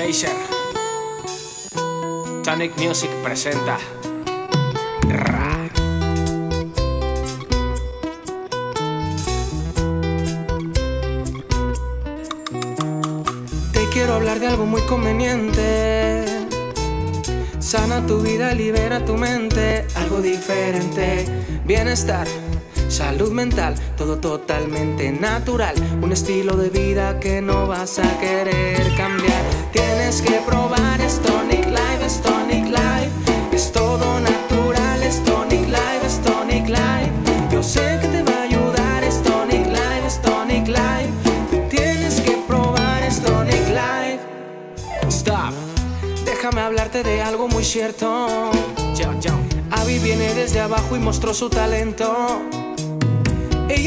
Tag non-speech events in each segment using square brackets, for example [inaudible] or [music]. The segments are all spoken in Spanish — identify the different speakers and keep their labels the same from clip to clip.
Speaker 1: Seisher. Tonic Music presenta.
Speaker 2: Te quiero hablar de algo muy conveniente. Sana tu vida, libera tu mente. Algo diferente. Bienestar, salud mental, todo totalmente natural. Un estilo de vida que no vas a querer cambiar. Tienes que probar es Tonic Life, es Life. Es todo natural, es Tonic Life, es Life. Yo sé que te va a ayudar, es Tonic Life, es Life. Tienes que probar es Tonic Life. Stop. Déjame hablarte de algo muy cierto. Abby viene desde abajo y mostró su talento.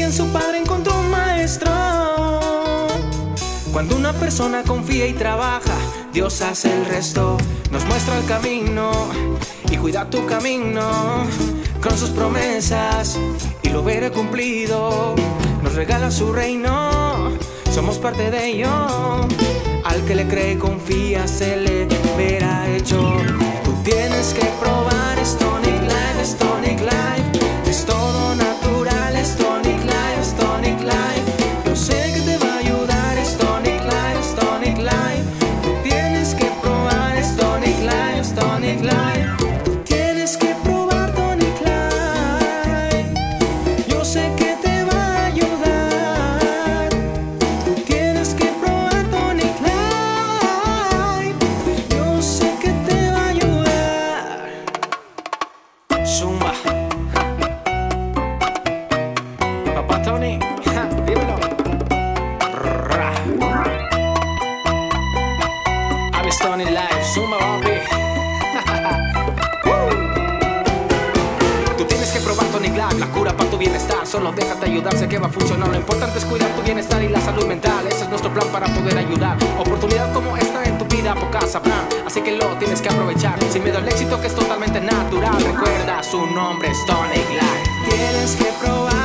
Speaker 2: En su padre encontró un maestro. Cuando una persona confía y trabaja, Dios hace el resto. Nos muestra el camino y cuida tu camino con sus promesas y lo veré cumplido. Nos regala su reino, somos parte de ello. Al que le cree y confía se le verá hecho. Tú tienes que probar es
Speaker 1: Zumba. Papá Tony, dímelo. Ra. Aves Tony Live, Zumba, papi. [laughs] Tú tienes que probar Tonic Life, la cura para tu bienestar. Solo déjate ayudar, sé que va a funcionar. Lo importante es cuidar tu bienestar y la salud mental. Ese es nuestro plan para poder ayudar. Oportunidad como esta en tu vida, pocas sabrán. Así que lo tienes que aprovechar. Sin miedo al éxito que es totalmente natural. Recuerda, su nombre es Tonic Life.
Speaker 2: Tienes que probar